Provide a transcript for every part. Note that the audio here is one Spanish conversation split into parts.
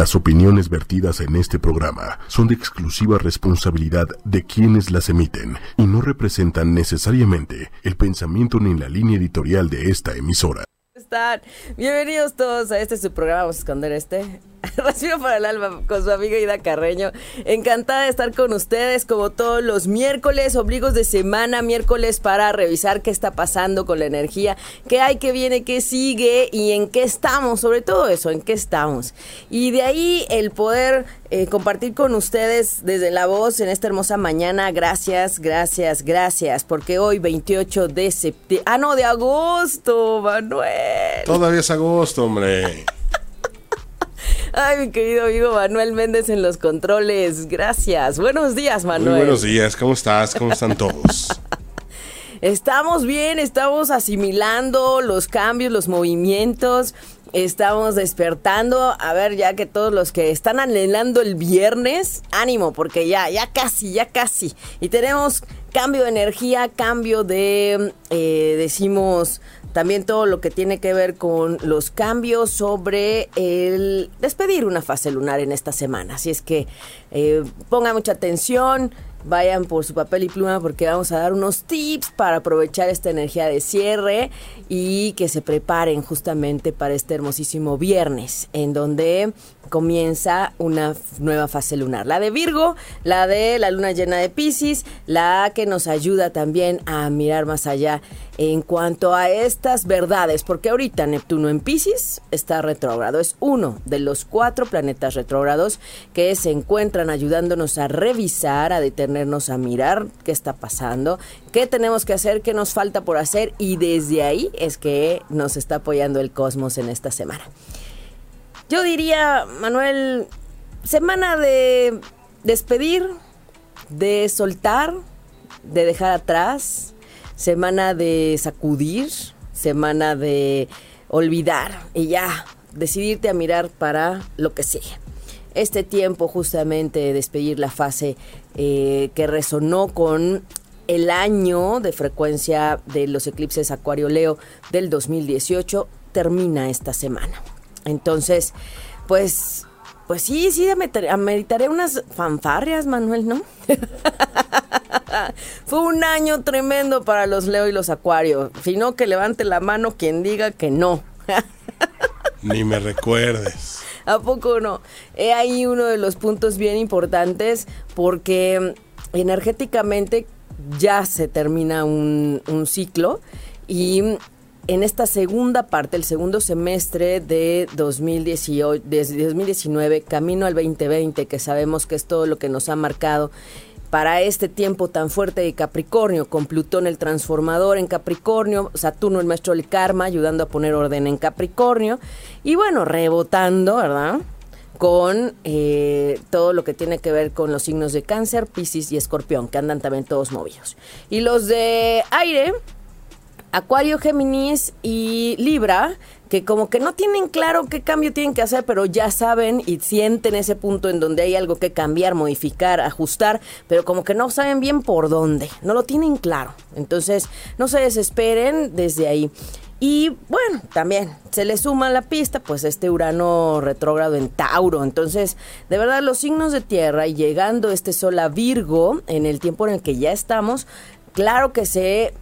Las opiniones vertidas en este programa son de exclusiva responsabilidad de quienes las emiten y no representan necesariamente el pensamiento ni la línea editorial de esta emisora. están? Bienvenidos todos a este su programa. Vamos a esconder este. Respiro para el alma con su amiga Ida Carreño. Encantada de estar con ustedes como todos los miércoles, obligos de semana, miércoles para revisar qué está pasando con la energía, qué hay, qué viene, qué sigue y en qué estamos, sobre todo eso, en qué estamos. Y de ahí el poder eh, compartir con ustedes desde la voz en esta hermosa mañana. Gracias, gracias, gracias, porque hoy 28 de septiembre, ah no, de agosto, Manuel. Todavía es agosto, hombre. Ay, mi querido amigo Manuel Méndez en los controles. Gracias. Buenos días, Manuel. Muy buenos días, ¿cómo estás? ¿Cómo están todos? Estamos bien, estamos asimilando los cambios, los movimientos, estamos despertando. A ver, ya que todos los que están anhelando el viernes, ánimo, porque ya, ya casi, ya casi. Y tenemos cambio de energía, cambio de, eh, decimos, también todo lo que tiene que ver con los cambios sobre el despedir una fase lunar en esta semana. Así es que eh, pongan mucha atención, vayan por su papel y pluma porque vamos a dar unos tips para aprovechar esta energía de cierre y que se preparen justamente para este hermosísimo viernes en donde comienza una nueva fase lunar. La de Virgo, la de la luna llena de Pisces, la que nos ayuda también a mirar más allá en cuanto a estas verdades, porque ahorita Neptuno en Pisces está retrógrado, es uno de los cuatro planetas retrógrados que se encuentran ayudándonos a revisar, a detenernos a mirar qué está pasando, qué tenemos que hacer, qué nos falta por hacer y desde ahí es que nos está apoyando el cosmos en esta semana. Yo diría, Manuel, semana de despedir, de soltar, de dejar atrás, semana de sacudir, semana de olvidar y ya, decidirte a mirar para lo que sigue. Este tiempo justamente de despedir la fase eh, que resonó con el año de frecuencia de los eclipses Acuario Leo del 2018 termina esta semana. Entonces, pues, pues sí, sí, ameritaré unas fanfarrias, Manuel, ¿no? Fue un año tremendo para los Leo y los Acuarios. Si no, que levante la mano quien diga que no. Ni me recuerdes. ¿A poco no? He ahí uno de los puntos bien importantes porque energéticamente ya se termina un, un ciclo y en esta segunda parte, el segundo semestre de 2018, 2019, camino al 2020, que sabemos que es todo lo que nos ha marcado para este tiempo tan fuerte de Capricornio, con Plutón el transformador en Capricornio, Saturno el maestro del karma, ayudando a poner orden en Capricornio, y bueno, rebotando, ¿verdad? Con eh, todo lo que tiene que ver con los signos de cáncer, Pisces y escorpión, que andan también todos movidos. Y los de aire, Acuario, Géminis y Libra, que como que no tienen claro qué cambio tienen que hacer, pero ya saben y sienten ese punto en donde hay algo que cambiar, modificar, ajustar, pero como que no saben bien por dónde, no lo tienen claro. Entonces, no se desesperen desde ahí. Y bueno, también se le suma a la pista pues este Urano retrógrado en Tauro. Entonces, de verdad los signos de tierra y llegando este sol a Virgo en el tiempo en el que ya estamos, claro que se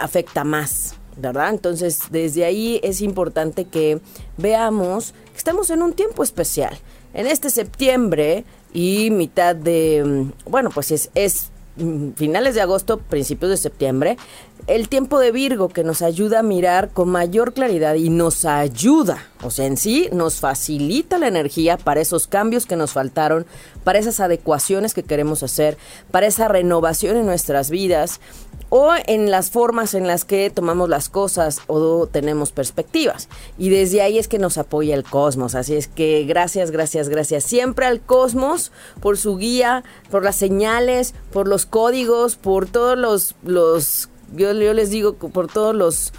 afecta más, ¿verdad? Entonces, desde ahí es importante que veamos que estamos en un tiempo especial. En este septiembre y mitad de, mm, bueno, pues es, es mm, finales de agosto, principios de septiembre, el tiempo de Virgo que nos ayuda a mirar con mayor claridad y nos ayuda, o sea, en sí nos facilita la energía para esos cambios que nos faltaron, para esas adecuaciones que queremos hacer, para esa renovación en nuestras vidas o en las formas en las que tomamos las cosas o tenemos perspectivas. Y desde ahí es que nos apoya el cosmos. Así es que gracias, gracias, gracias siempre al cosmos por su guía, por las señales, por los códigos, por todos los, los yo, les digo, por todos los,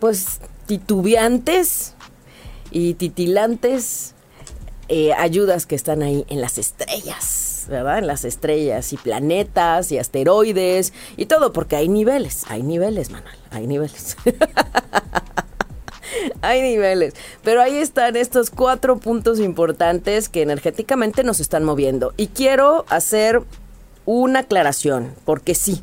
pues, titubeantes y titilantes eh, ayudas que están ahí en las estrellas. ¿verdad? En las estrellas y planetas y asteroides y todo, porque hay niveles, hay niveles, Manuel, hay niveles. hay niveles. Pero ahí están estos cuatro puntos importantes que energéticamente nos están moviendo. Y quiero hacer una aclaración, porque sí,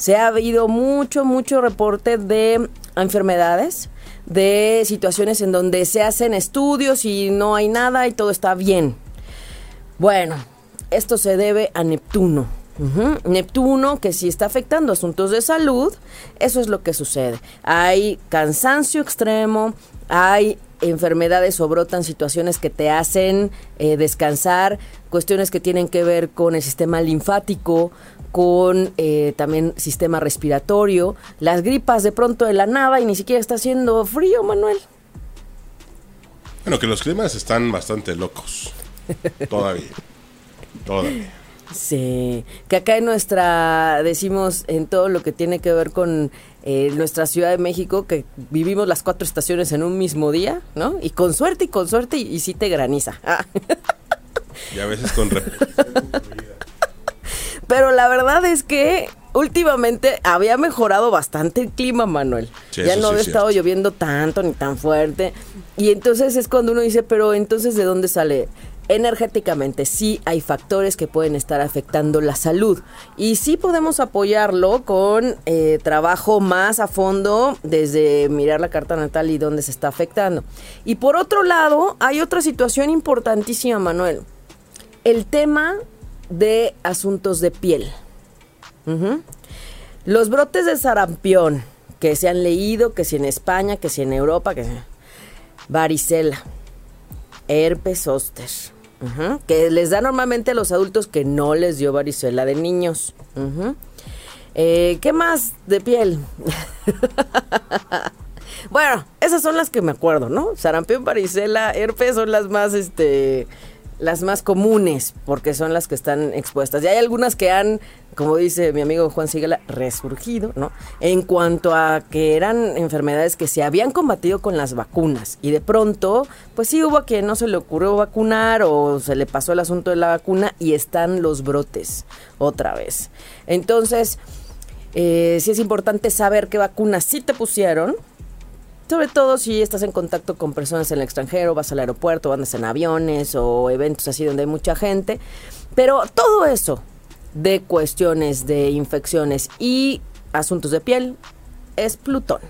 se ha habido mucho, mucho reporte de enfermedades, de situaciones en donde se hacen estudios y no hay nada y todo está bien. Bueno, esto se debe a Neptuno. Neptuno, que si está afectando asuntos de salud, eso es lo que sucede. Hay cansancio extremo, hay enfermedades o brotan situaciones que te hacen eh, descansar, cuestiones que tienen que ver con el sistema linfático, con eh, también sistema respiratorio, las gripas de pronto de la nada y ni siquiera está haciendo frío, Manuel. Bueno, que los climas están bastante locos. Todavía. Todavía. Sí, que acá en nuestra, decimos en todo lo que tiene que ver con eh, nuestra Ciudad de México, que vivimos las cuatro estaciones en un mismo día, ¿no? Y con suerte y con suerte y, y sí te graniza. Ah. Y a veces con Pero la verdad es que últimamente había mejorado bastante el clima, Manuel. ya no había estado lloviendo tanto ni tan fuerte. Y entonces es cuando uno dice, pero entonces ¿de dónde sale? energéticamente sí hay factores que pueden estar afectando la salud y sí podemos apoyarlo con eh, trabajo más a fondo desde mirar la carta natal y dónde se está afectando. Y por otro lado, hay otra situación importantísima, Manuel. El tema de asuntos de piel. Los brotes de sarampión que se han leído, que si en España, que si en Europa, que varicela, herpes zóster, que les da normalmente a los adultos que no les dio varicela de niños. Eh, ¿Qué más de piel? bueno, esas son las que me acuerdo, ¿no? Sarampión, varicela, herpes son las más, este, las más comunes, porque son las que están expuestas. Y hay algunas que han, como dice mi amigo Juan Sigala, resurgido, ¿no? En cuanto a que eran enfermedades que se habían combatido con las vacunas. Y de pronto, pues sí hubo a quien no se le ocurrió vacunar o se le pasó el asunto de la vacuna y están los brotes otra vez. Entonces, eh, sí es importante saber qué vacunas sí te pusieron sobre todo si estás en contacto con personas en el extranjero, vas al aeropuerto, andas en aviones o eventos así donde hay mucha gente. Pero todo eso de cuestiones de infecciones y asuntos de piel es Plutón.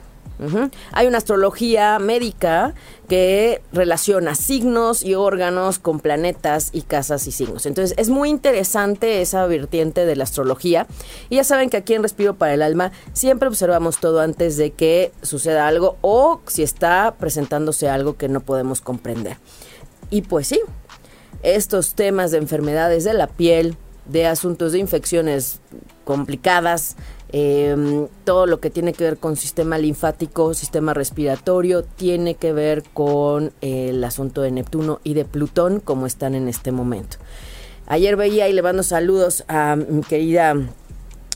Hay una astrología médica que relaciona signos y órganos con planetas y casas y signos. Entonces es muy interesante esa vertiente de la astrología. Y ya saben que aquí en Respiro para el Alma siempre observamos todo antes de que suceda algo o si está presentándose algo que no podemos comprender. Y pues sí, estos temas de enfermedades de la piel, de asuntos de infecciones complicadas, Em, todo lo que tiene que ver con sistema linfático, sistema respiratorio, tiene que ver con el asunto de Neptuno y de Plutón, como están en este momento. Ayer veía y le mando saludos a mi querida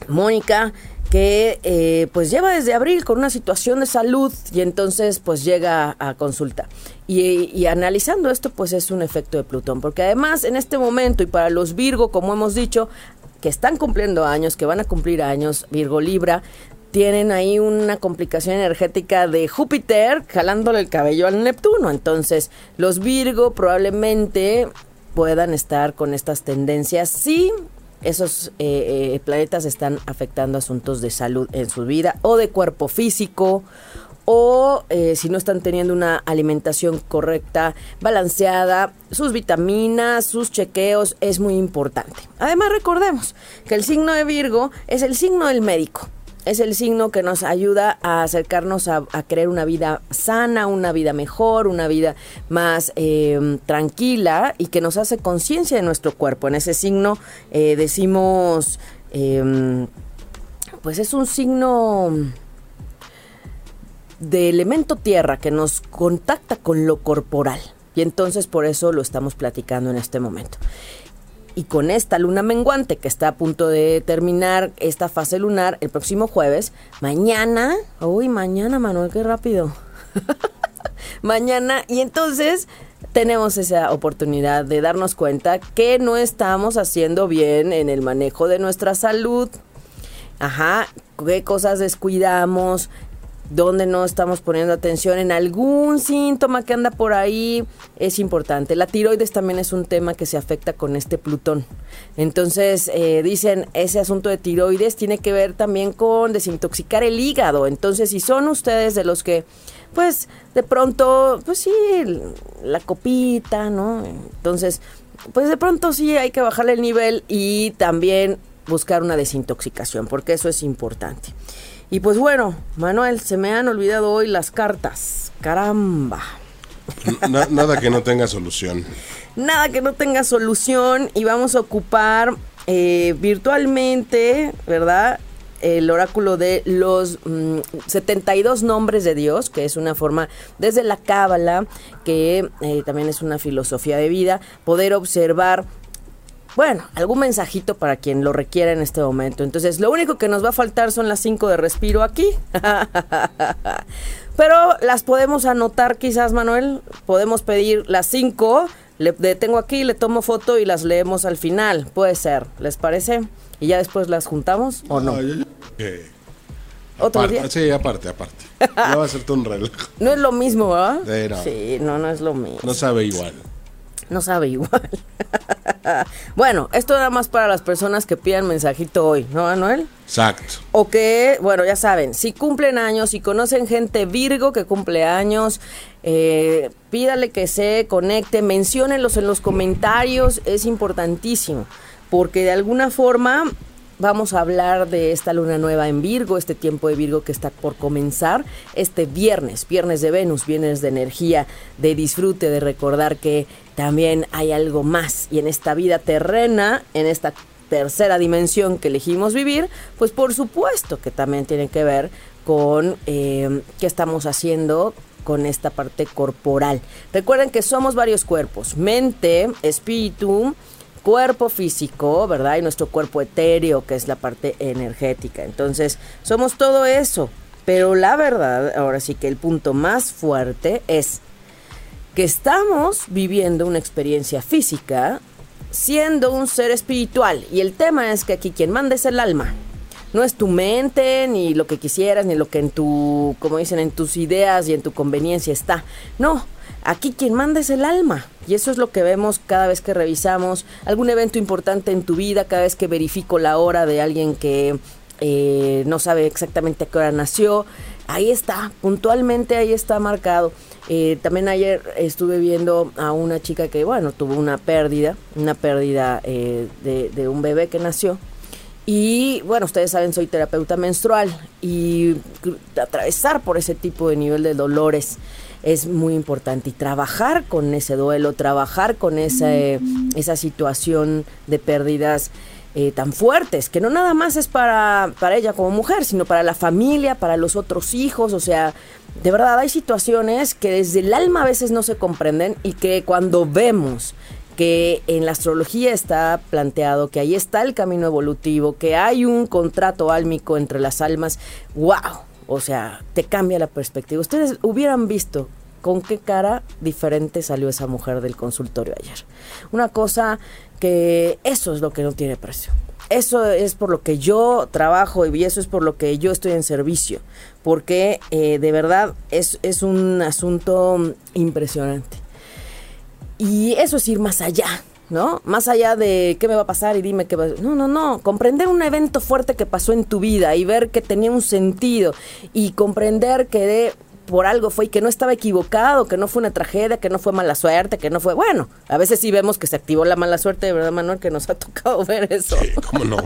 Mónica, que eh, pues lleva desde abril con una situación de salud y entonces pues llega a, consulta. Y, y, analizando esto pues es un efecto de Plutón, porque además en este momento y para los Virgo, como hemos dicho, que están cumpliendo años, que van a cumplir años, Virgo Libra, tienen ahí una complicación energética de Júpiter jalándole el cabello al Neptuno. Entonces, los Virgo probablemente puedan estar con estas tendencias si esos eh, eh, planetas están afectando asuntos de salud en su vida o de cuerpo físico o eh, si no están teniendo una alimentación correcta, balanceada, sus vitaminas, sus chequeos, es muy importante. Además recordemos que el signo de Virgo es el signo del médico. Es el signo que nos ayuda a acercarnos a, crear una vida sana, una vida mejor, una vida más eh, tranquila y que nos hace conciencia de nuestro cuerpo. En ese signo eh, decimos, pues es un signo de elemento tierra que nos contacta con lo corporal. Y entonces por eso lo estamos platicando en este momento. Y con esta luna menguante que está a punto de terminar esta fase lunar el próximo jueves, mañana, uy, mañana Manuel, qué rápido. mañana, y entonces tenemos esa oportunidad de darnos cuenta que no estamos haciendo bien en el manejo de nuestra salud. Ajá, qué cosas descuidamos, donde no estamos poniendo atención en algún síntoma que anda por ahí, es importante. La tiroides también es un tema que se afecta con este Plutón. Entonces, eh, dicen, ese asunto de tiroides tiene que ver también con desintoxicar el hígado. Entonces, si son ustedes de los que, pues, de pronto, pues sí, la copita, ¿no? Entonces, pues de pronto sí hay que bajarle el nivel y también buscar una desintoxicación, porque eso es importante. Y pues bueno, Manuel, se me han olvidado hoy las cartas. Caramba. nada que no tenga solución. Nada que no tenga solución y vamos a ocupar eh, virtualmente, ¿verdad? El oráculo de los 72 mm, nombres de Dios, que es una forma desde la Cábala, que eh, también es una filosofía de vida, poder observar bueno, algún mensajito para quien lo requiera en este momento. Entonces, lo único que nos va a faltar son las 5 de respiro aquí. Pero las podemos anotar quizás, Manuel. Podemos pedir las 5. Le detengo aquí, le tomo foto y las leemos al final. Puede ser, ¿les parece? Y ya después las juntamos o no. ¿Otro día? Sí, aparte, aparte. No va a ser un relajo. No es lo mismo, ¿verdad? no. Sí, no, no es lo mismo. No sabe igual. No sabe igual. bueno, esto nada más para las personas que pidan mensajito hoy, ¿no, Manuel? Exacto. O que, bueno, ya saben, si cumplen años, si conocen gente Virgo que cumple años, eh, pídale que se conecte, menciónenlos en los comentarios, es importantísimo, porque de alguna forma Vamos a hablar de esta luna nueva en Virgo, este tiempo de Virgo que está por comenzar este viernes, viernes de Venus, viernes de energía, de disfrute, de recordar que también hay algo más y en esta vida terrena, en esta tercera dimensión que elegimos vivir, pues por supuesto que también tiene que ver con eh, qué estamos haciendo con esta parte corporal. Recuerden que somos varios cuerpos, mente, espíritu, cuerpo físico, ¿verdad? Y nuestro cuerpo etéreo, que es la parte energética. Entonces, somos todo eso. Pero la verdad, ahora sí que el punto más fuerte es que estamos viviendo una experiencia física siendo un ser espiritual. Y el tema es que aquí quien manda es el alma. No es tu mente, ni lo que quisieras, ni lo que en tu, como dicen, en tus ideas y en tu conveniencia está. No, Aquí quien manda es el alma. Y eso es lo que vemos cada vez que revisamos algún evento importante en tu vida, cada vez que verifico la hora de alguien que eh, no sabe exactamente a qué hora nació. Ahí está, puntualmente ahí está marcado. Eh, también ayer estuve viendo a una chica que, bueno, tuvo una pérdida, una pérdida eh, de, de un bebé que nació. Y bueno, ustedes saben, soy terapeuta menstrual y atravesar por ese tipo de nivel de dolores es muy importante. Y trabajar con ese duelo, trabajar con esa, esa situación de pérdidas eh, tan fuertes, que no nada más es para, para ella como mujer, sino para la familia, para los otros hijos, o sea, de verdad hay situaciones que desde el alma a veces no se comprenden y que cuando vemos que en la astrología está planteado que ahí está el camino evolutivo, que hay un contrato álmico entre las almas, wow, o sea, te cambia la perspectiva. Ustedes hubieran visto con qué cara diferente salió esa mujer del consultorio ayer. Una cosa que eso es lo que no tiene precio. Eso es por lo que yo trabajo y eso es por lo que yo estoy en servicio. Porque eh, de verdad es, es un asunto impresionante. Y eso es ir más allá, ¿no? Más allá de qué me va a pasar y dime qué va a... No, no, no. Comprender un evento fuerte que pasó en tu vida y ver que tenía un sentido y comprender que de, por algo fue y que no estaba equivocado, que no fue una tragedia, que no fue mala suerte, que no fue... Bueno, a veces sí vemos que se activó la mala suerte, de verdad, Manuel, que nos ha tocado ver eso. ¿cómo no?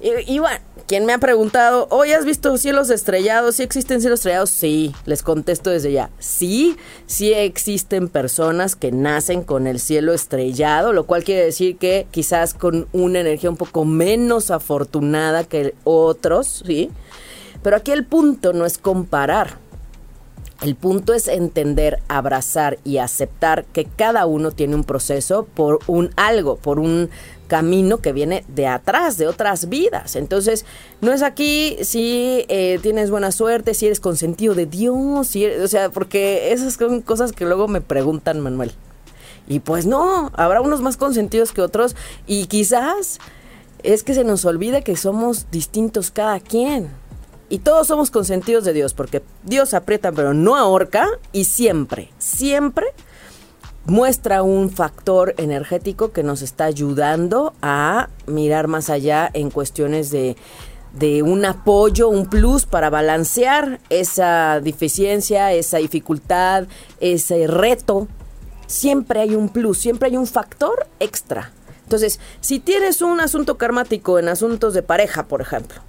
Y, bueno, quien me ha preguntado, hoy has visto cielos estrellados? ¿Sí existen cielos estrellados? Sí, les contesto desde ya. Sí, sí existen personas que nacen con el cielo estrellado, lo cual quiere decir que quizás con una energía un poco menos afortunada que otros, ¿sí? Pero aquí el punto no es comparar. El punto es entender, abrazar y aceptar que cada uno tiene un proceso por un algo, por un camino que viene de atrás, de otras vidas. Entonces, no es aquí si eh, tienes buena suerte, si eres consentido de Dios, si o sea, porque esas son cosas que luego me preguntan, Manuel. Y pues no, habrá unos más consentidos que otros y quizás es que se nos olvida que somos distintos cada quien. y todos somos consentidos de Dios, porque Dios aprieta pero no ahorca y siempre, siempre muestra un factor energético que nos está ayudando a mirar más allá en cuestiones de, de un apoyo, un plus para balancear esa deficiencia, esa dificultad, ese reto. Siempre hay un plus, siempre hay un factor extra. Entonces, si tienes un asunto karmático en asuntos de pareja, por ejemplo,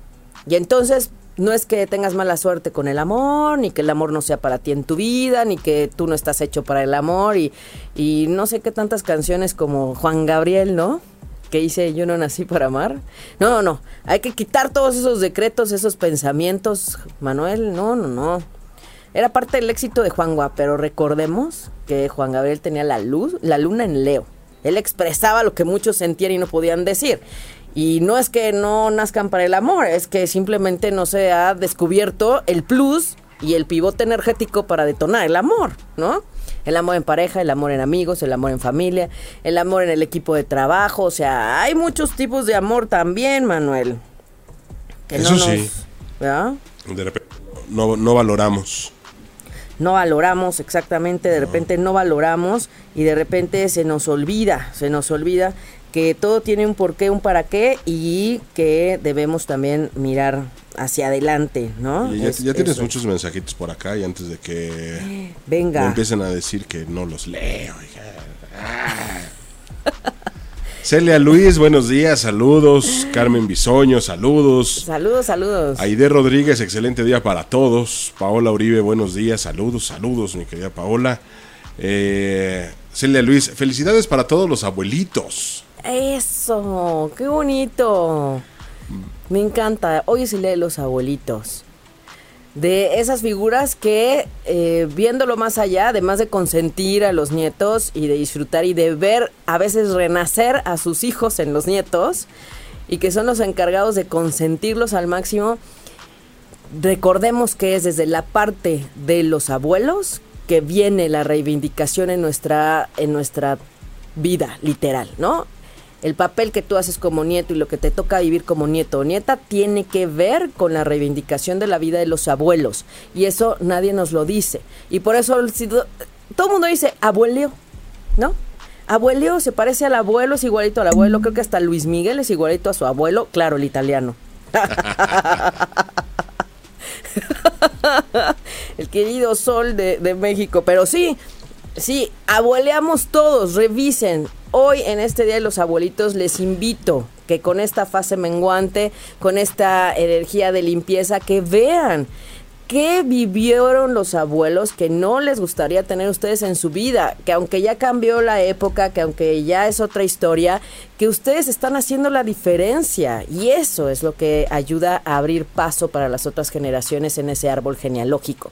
y entonces no es que tengas mala suerte con el amor, ni que el amor no sea para ti en tu vida, ni que tú no estás hecho para el amor, y, y no sé qué tantas canciones como Juan Gabriel, ¿no? Que dice yo no nací para amar. No, no, no. Hay que quitar todos esos decretos, esos pensamientos, Manuel. No, no, no. Era parte del éxito de Juan Gua, pero recordemos que Juan Gabriel tenía la luz, la luna en Leo. Él expresaba lo que muchos sentían y no podían decir. Y no es que no nazcan para el amor, es que simplemente no se ha descubierto el plus y el pivote energético para detonar el amor, ¿no? El amor en pareja, el amor en amigos, el amor en familia, el amor en el equipo de trabajo, o sea, hay muchos tipos de amor también, Manuel. Eso sí. ¿verdad? De repente no, no valoramos no valoramos exactamente, de repente no valoramos y de repente se nos olvida, se nos olvida que todo tiene un porqué, un para qué y que debemos también mirar hacia adelante, ¿no? ya, tienes muchos mensajitos por acá y antes de que venga empiecen a decir que no los leo. Celia Luis, buenos días, saludos. Carmen Bisoño, saludos. Saludos, saludos. Aide Rodríguez, excelente día para todos. Paola Uribe, buenos días, saludos, saludos, mi querida Paola. Eh, Celia Luis, felicidades para todos los abuelitos. Eso, qué bonito. Me encanta. Hoy es el de los abuelitos. De esas figuras que, eh, viéndolo más allá, además de consentir a los nietos y de disfrutar y de ver a veces renacer a sus hijos en los nietos, y que son los encargados de consentirlos al máximo, recordemos que es desde la parte de los abuelos que viene la reivindicación en nuestra, en nuestra vida, literal, ¿no? El papel que tú haces como nieto y lo que te toca vivir como nieto o nieta tiene que ver con la reivindicación de la vida de los abuelos. Y eso nadie nos lo dice. Y por eso todo el mundo dice abueleo, ¿no? Abueleo se parece al abuelo, es igualito al abuelo. Creo que hasta Luis Miguel es igualito a su abuelo. Claro, el italiano. el querido sol de, de México. Pero sí, sí, abueleamos todos. Revisen Hoy en este Día de los Abuelitos les invito que con esta fase menguante, con esta energía de limpieza, que vean qué vivieron los abuelos que no les gustaría tener ustedes en su vida, que aunque ya cambió la época, que aunque ya es otra historia, que ustedes están haciendo la diferencia y eso es lo que ayuda a abrir paso para las otras generaciones en ese árbol genealógico.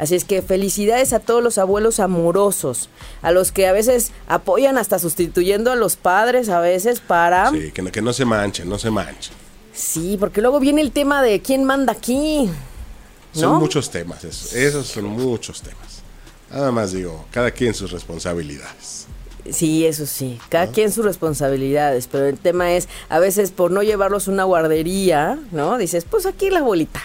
Así es que felicidades a todos los abuelos amorosos, a los que a veces apoyan hasta sustituyendo a los padres a veces para... Sí, que no, que no se manchen, no se manchen. Sí, porque luego viene el tema de quién manda aquí. Son muchos temas, esos son muchos temas. Nada más digo, cada quien sus responsabilidades. Sí, eso sí, cada quien sus responsabilidades, pero el tema es, a veces por no llevarlos a una guardería, ¿no? Dices, pues aquí la abuelita,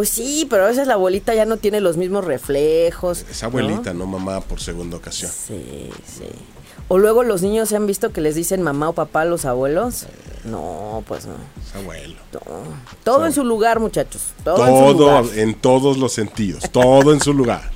pues sí, pero a veces la abuelita ya no tiene los mismos reflejos. Esa abuelita, ¿no? mamá por segunda ocasión. Sí, sí. O luego los niños se han visto que les dicen mamá o papá a los abuelos. No, pues no. Es abuelo. Todo en su lugar, muchachos. Todo, en, su lugar. en todos los sentidos. Todo en su lugar.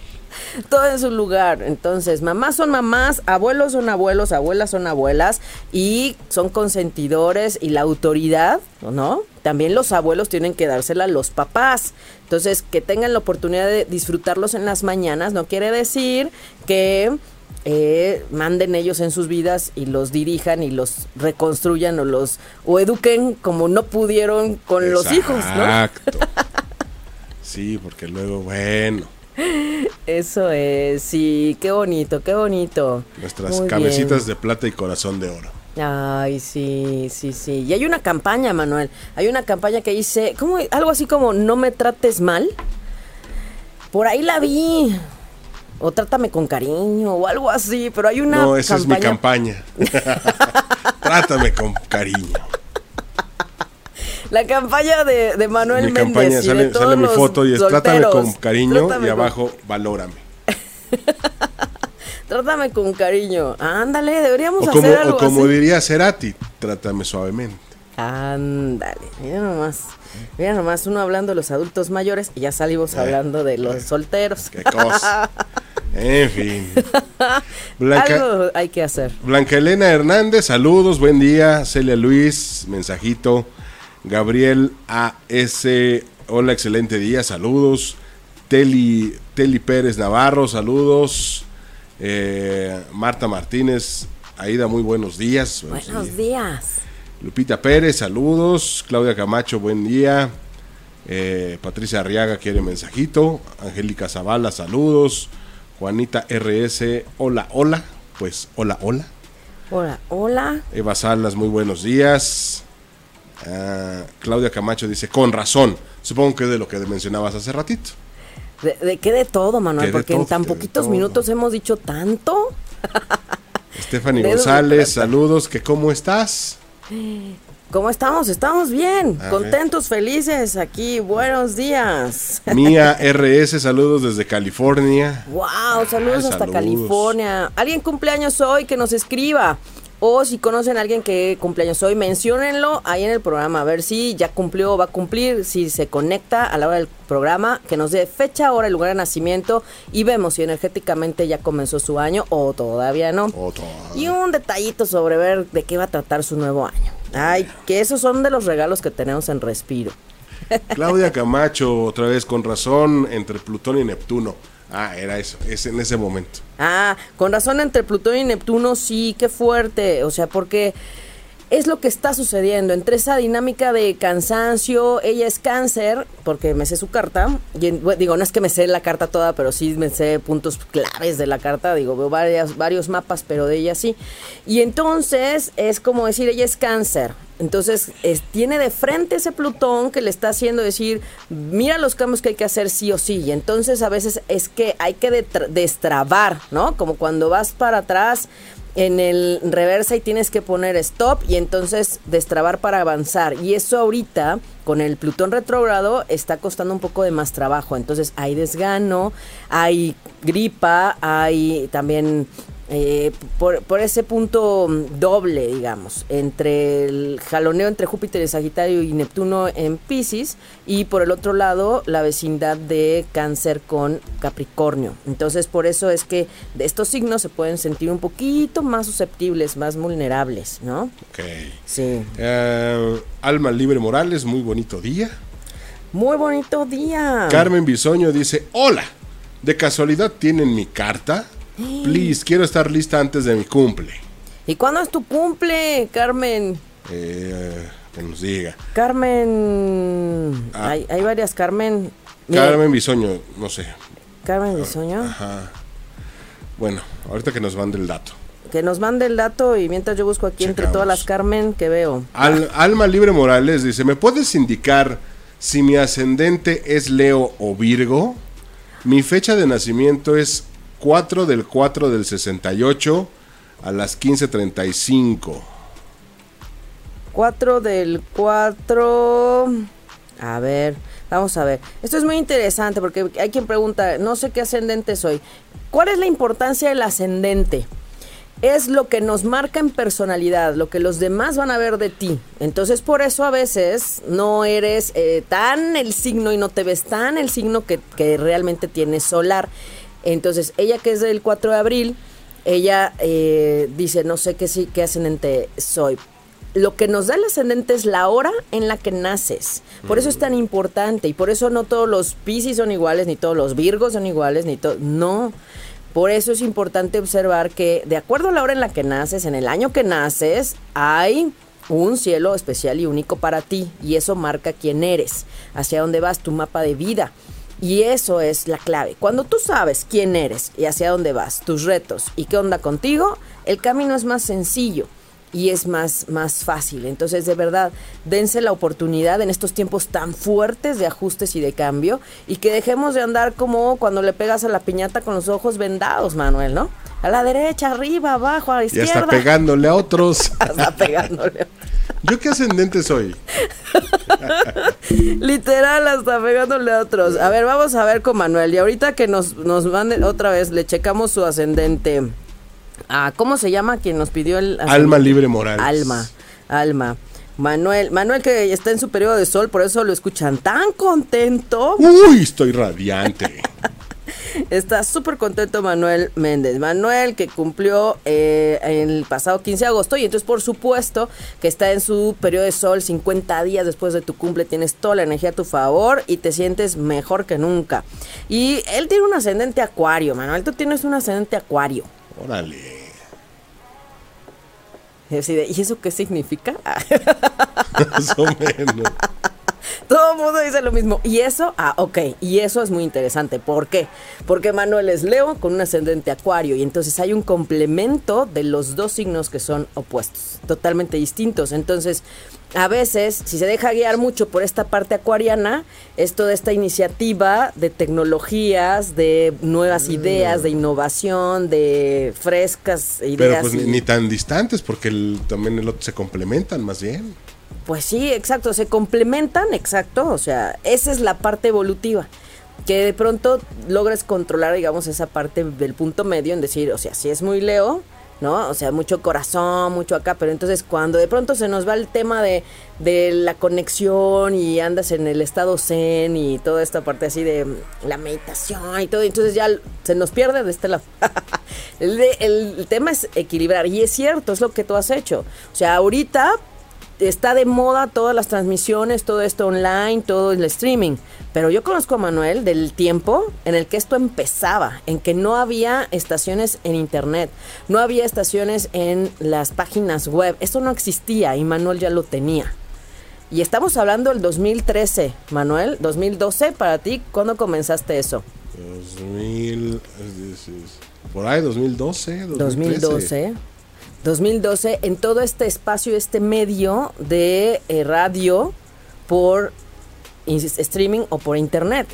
Todo en su lugar. Entonces, mamás son mamás, abuelos son abuelos, abuelas son abuelas y son consentidores y la autoridad, ¿no? También los abuelos tienen que dársela a los papás. Entonces, que tengan la oportunidad de disfrutarlos en las mañanas no quiere decir que eh, manden ellos en sus vidas y los dirijan y los reconstruyan o los o eduquen como no pudieron con los hijos, ¿no? Exacto. Sí, porque luego, bueno. Eso es, sí, qué bonito, qué bonito. Nuestras cabecitas de plata y corazón de oro. Ay, sí, sí, sí. Y hay una campaña, Manuel. Hay una campaña que dice, ¿cómo? Algo así como no me trates mal. Por ahí la vi. O trátame con cariño o algo así, pero hay una No, esa es mi campaña. trátame con cariño. La campaña de, de Manuel mi Méndez. campaña y sale, de todos sale mi foto y es trátame con cariño Trátame y con- abajo valórame. Trátame con cariño. Ándale, deberíamos O como, hacer algo o como así. diría Cerati, trátame suavemente. Ándale, mira nomás. Mira nomás, uno hablando de los adultos mayores y ya salimos Eh, hablando de los solteros. Qué cosa. En fin. Blanca, Algo hay que hacer. Blanca Elena Hernández, saludos, buen día. Celia Luis, mensajito. Gabriel AS, hola, excelente día, saludos. Teli, Teli Pérez Navarro, saludos. Eh, Marta Martínez, Aida, muy buenos días. Buenos Buenos días. días. Lupita Pérez, saludos. Claudia Camacho, buen día. Eh, Patricia Arriaga quiere mensajito. Angélica Zavala, saludos. Juanita RS, hola, hola. Pues hola, hola. Hola, hola. Eva Salas, muy buenos días. Ah, Claudia Camacho dice, con razón. Supongo que es de lo que mencionabas hace ratito. ¿De, de qué de todo, Manuel? Que Porque en tan que poquitos minutos hemos dicho tanto. Stephanie González, saludos, que cómo estás. ¿Cómo estamos? Estamos bien, A contentos, felices aquí. Buenos días. Mía RS, saludos desde California. Wow, saludos Ay, hasta saludos. California. ¿Alguien cumpleaños hoy que nos escriba? O si conocen a alguien que cumpleaños hoy, menciónenlo ahí en el programa. A ver si ya cumplió o va a cumplir. Si se conecta a la hora del programa, que nos dé fecha, hora y lugar de nacimiento. Y vemos si energéticamente ya comenzó su año o todavía no. Otro. Y un detallito sobre ver de qué va a tratar su nuevo año. Ay, que esos son de los regalos que tenemos en Respiro. Claudia Camacho, otra vez con razón, entre Plutón y Neptuno. Ah, era eso, es en ese momento. Ah, con razón entre Plutón y Neptuno, sí, qué fuerte. O sea, porque es lo que está sucediendo. Entre esa dinámica de cansancio, ella es cáncer, porque me sé su carta. Digo, no es que me sé la carta toda, pero sí me sé puntos claves de la carta. Digo, veo varios mapas, pero de ella sí. Y entonces es como decir, ella es cáncer. Entonces es- tiene de frente ese Plutón que le está haciendo decir, mira los cambios que hay que hacer sí o sí. Y entonces a veces es que hay que destrabar, ¿no? Como cuando vas para atrás en el reversa y tienes que poner stop y entonces destrabar para avanzar. Y eso ahorita, con el Plutón retrógrado, está costando un poco de más trabajo. Entonces hay desgano, hay gripa, hay también eh, por, por ese punto doble, digamos, entre el jaloneo entre Júpiter y Sagitario y Neptuno en Pisces, y por el otro lado la vecindad de Cáncer con Capricornio. Entonces, por eso es que de estos signos se pueden sentir un poquito más susceptibles, más vulnerables, ¿no? Ok. Sí. Eh, Alma Libre Morales, muy bonito día. Muy bonito día. Carmen Bisoño dice, hola, ¿de casualidad tienen mi carta? Please, quiero estar lista antes de mi cumple. ¿Y cuándo es tu cumple, Carmen? Eh, que nos diga. Carmen. Ah. Hay, hay varias Carmen. Mira, Carmen Bisoño, no sé. Carmen Bisoño. Ajá. Bueno, ahorita que nos mande el dato. Que nos mande el dato y mientras yo busco aquí entre todas las Carmen que veo. Al- Alma Libre Morales dice, ¿me puedes indicar si mi ascendente es Leo o Virgo? Mi fecha de nacimiento es 4 del 4 del 68 a las 15.35. 4 del 4. A ver, vamos a ver. Esto es muy interesante porque hay quien pregunta, no sé qué ascendente soy. ¿Cuál es la importancia del ascendente? Es lo que nos marca en personalidad, lo que los demás van a ver de ti. Entonces por eso a veces no eres eh, tan el signo y no te ves tan el signo que, que realmente tienes solar. Entonces ella que es del 4 de abril, ella eh, dice, no sé qué, sí, qué ascendente soy. Lo que nos da el ascendente es la hora en la que naces. Por eso es tan importante y por eso no todos los Piscis son iguales, ni todos los Virgos son iguales, ni todo. No. Por eso es importante observar que de acuerdo a la hora en la que naces, en el año que naces, hay un cielo especial y único para ti y eso marca quién eres, hacia dónde vas, tu mapa de vida. Y eso es la clave. Cuando tú sabes quién eres y hacia dónde vas, tus retos y qué onda contigo, el camino es más sencillo y es más, más fácil. Entonces, de verdad, dense la oportunidad en estos tiempos tan fuertes de ajustes y de cambio y que dejemos de andar como cuando le pegas a la piñata con los ojos vendados, Manuel, ¿no? A la derecha, arriba, abajo, a la izquierda. está pegándole a otros. Está pegándole. ¿Yo qué ascendente soy? Literal, hasta pegándole a otros. A ver, vamos a ver con Manuel. Y ahorita que nos, nos mande otra vez, le checamos su ascendente. Ah, ¿Cómo se llama quien nos pidió el? Alma Libre Morales. Alma, alma. Manuel, Manuel que está en su periodo de sol, por eso lo escuchan tan contento. Uy, estoy radiante. Está súper contento Manuel Méndez. Manuel que cumplió eh, el pasado 15 de agosto y entonces por supuesto que está en su periodo de sol 50 días después de tu cumple. Tienes toda la energía a tu favor y te sientes mejor que nunca. Y él tiene un ascendente acuario, Manuel. Tú tienes un ascendente acuario. Órale. Y así de, ¿Y eso qué significa? Más o menos. Todo el mundo dice lo mismo. Y eso, ah, ok. Y eso es muy interesante. ¿Por qué? Porque Manuel es Leo con un ascendente acuario. Y entonces hay un complemento de los dos signos que son opuestos, totalmente distintos. Entonces, a veces, si se deja guiar mucho por esta parte acuariana, es toda esta iniciativa de tecnologías, de nuevas ideas, de innovación, de frescas Pero ideas. pues y- ni, ni tan distantes porque el- también el otro se complementan más bien. Pues sí, exacto, se complementan, exacto, o sea, esa es la parte evolutiva, que de pronto logres controlar, digamos, esa parte del punto medio en decir, o sea, si es muy Leo, ¿no? O sea, mucho corazón, mucho acá, pero entonces cuando de pronto se nos va el tema de, de la conexión y andas en el estado zen y toda esta parte así de mm, la meditación y todo, entonces ya se nos pierde de este lado. el, el tema es equilibrar y es cierto, es lo que tú has hecho. O sea, ahorita está de moda todas las transmisiones, todo esto online, todo el streaming. Pero yo conozco a Manuel del tiempo en el que esto empezaba, en que no había estaciones en internet, no había estaciones en las páginas web. Eso no existía y Manuel ya lo tenía. Y estamos hablando del 2013, Manuel, 2012 para ti, ¿cuándo comenzaste eso? 2000, es- es- es- por ahí 2012, 2013. 2012. 2012, en todo este espacio, este medio de eh, radio por streaming o por internet.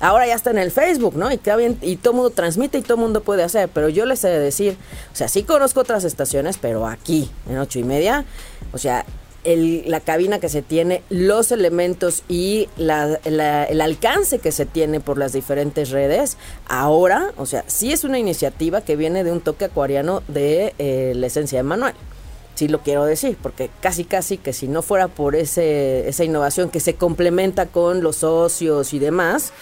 Ahora ya está en el Facebook, ¿no? Y, bien- y todo mundo transmite y todo mundo puede hacer. Pero yo les he de decir, o sea, sí conozco otras estaciones, pero aquí, en ocho y media, o sea, la cabina que se tiene, los elementos y el alcance que se tiene por las diferentes redes, ahora, o sea, sí es una iniciativa que viene de un toque acuariano de eh, la esencia de Manuel. Sí lo quiero decir, porque casi casi que si no fuera por ese, esa innovación que se complementa con los socios y demás,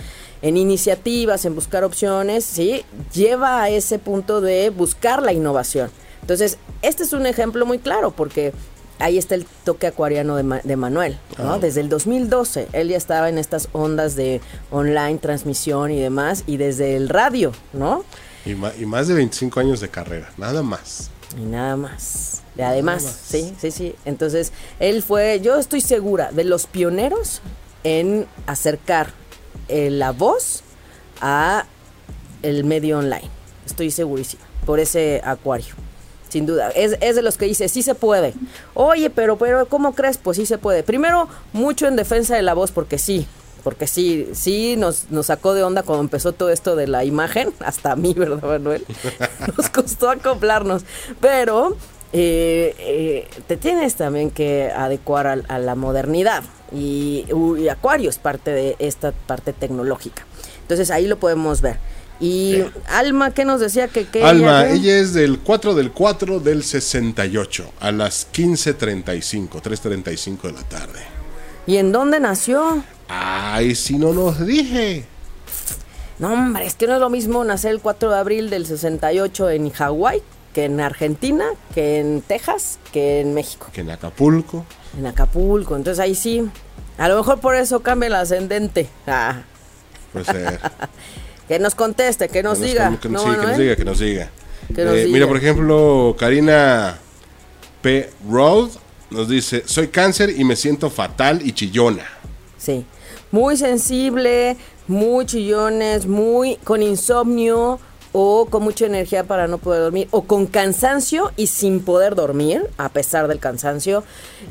en iniciativas, en buscar opciones, sí, lleva a ese punto de buscar la innovación. Entonces, este es un ejemplo muy claro, porque ahí está el toque acuariano de, Ma- de Manuel, ¿no? Ah. Desde el 2012, él ya estaba en estas ondas de online, transmisión y demás, y desde el radio, ¿no? Y, más de 25 años de carrera, nada más. Y nada más. Y además, más. sí, sí, sí. Entonces, él fue, yo estoy segura, de los pioneros en acercar eh, la voz a el medio online. Estoy segurísima. Por ese acuario. Sin duda. Es, es de los que dice, sí se puede. Oye, pero, pero, ¿cómo crees? Pues sí se puede. Primero, mucho en defensa de la voz, porque sí. Porque sí, sí nos, nos sacó de onda cuando empezó todo esto de la imagen. Hasta a mí, ¿verdad, Manuel? Nos costó acoplarnos. Pero eh, eh, te tienes también que adecuar al- a, la modernidad. Y, y Acuario es parte de esta parte tecnológica. Entonces ahí lo podemos ver. Y Alma, ¿qué nos decía que, que Alma, ella- ella es del 4 del 4 del 68 a las 15.35, 3.35 de la tarde. ¿Y en dónde nació? Ay, si no nos dije. No, hombre, es que no es lo mismo nacer el 4 de abril del 68 en Hawái que en Argentina, que en Texas, que en México, Que en Acapulco. en Acapulco. Entonces ahí sí, a lo mejor por eso cambia el ascendente. Ah, Puede ser. que nos conteste, que nos Que diga. que ¿no, sí, que nos diga, que nos diga. Que nos Eh, diga. Mira, por ejemplo, Karina P. Road nos dice, soy cáncer y me siento fatal y chillona. Sí. Muy sensible, muy chillones, muy con insomnio, o con mucha energía para no poder dormir, o con cansancio y sin poder dormir, a pesar del cansancio,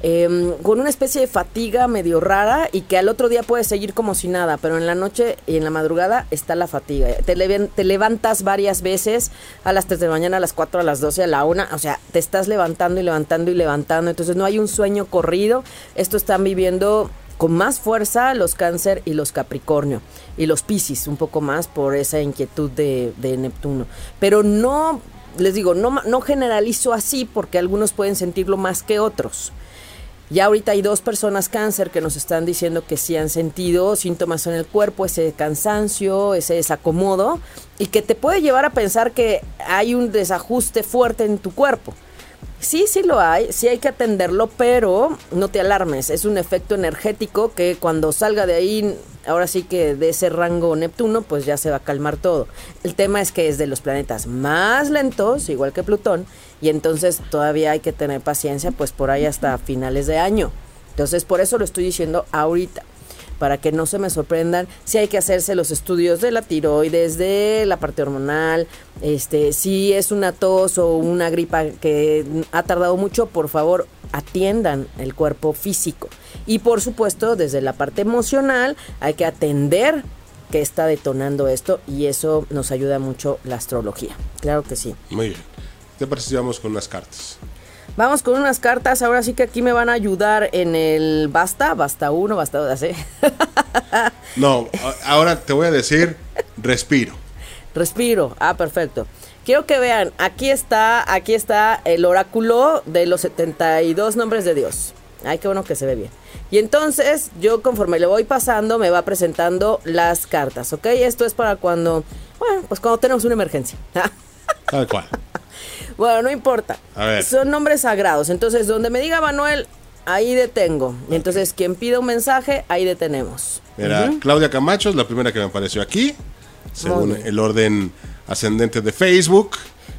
em, con una especie de fatiga medio rara y que al otro día puedes seguir como si nada, pero en la noche y en la madrugada está la fatiga. Te, te levantas varias veces a las 3 de la mañana, a las 4, a las 12, a la 1, o sea, te estás levantando y levantando y levantando, entonces no hay un sueño corrido, esto están viviendo con más fuerza los cáncer y los capricornio y los piscis un poco más por esa inquietud de, Neptuno. Pero no, les digo, no, no generalizo así porque algunos pueden sentirlo más que otros. Ya ahorita hay dos personas cáncer que nos están diciendo que sí han sentido síntomas en el cuerpo, ese cansancio, ese desacomodo, y que te puede llevar a pensar que hay un desajuste fuerte en tu cuerpo. Sí, sí lo hay, sí hay que atenderlo, pero no te alarmes, es un efecto energético que cuando salga de ahí, ahora sí que de ese rango Neptuno, pues ya se va a calmar todo. El tema es que es de los planetas más lentos, igual que Plutón, y entonces todavía hay que tener paciencia, pues por ahí hasta finales de año. Entonces por eso lo estoy diciendo ahorita para que no se me sorprendan, si hay que hacerse los estudios de la tiroides, de la parte hormonal, este, si es una tos o una gripa que ha tardado mucho, por favor, atiendan el cuerpo físico. Y por supuesto, desde la parte emocional, hay que atender que está detonando esto y eso nos ayuda mucho la astrología. Claro que sí. Muy bien. ¿Te parece vamos con las cartas? Vamos con unas cartas. Ahora sí que aquí me van a ayudar en el basta, basta uno, basta dos, ¿eh? no, ahora te voy a decir respiro. Respiro. Ah, perfecto. Quiero que vean, aquí está, aquí está el oráculo de los 72 nombres de Dios. Ay, qué bueno que se ve bien. Y entonces, yo conforme le voy pasando, me va presentando las cartas, ¿ok? Esto es para cuando, bueno, pues cuando tenemos una emergencia. Tal cual. Bueno, no importa. Son nombres sagrados. Entonces, donde me diga Manuel, ahí detengo. Y entonces, quien pida un mensaje, ahí detenemos. Mira, Claudia Camacho es la primera que me apareció aquí, según el orden ascendente de Facebook.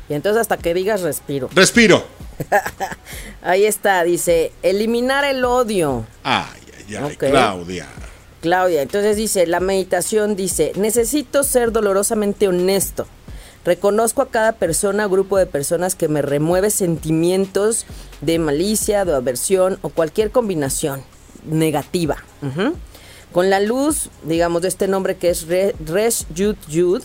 Y entonces, hasta que digas, respiro. Respiro. ahí está, dice, eliminar el odio. Ay, ay, ay, Claudia. Claudia, entonces dice, la meditación dice, necesito ser dolorosamente honesto Reconozco a cada persona, grupo de personas que me remueve sentimientos de malicia, de aversión o cualquier combinación negativa. Con la luz, digamos, de este nombre que es Resh Yud Yud,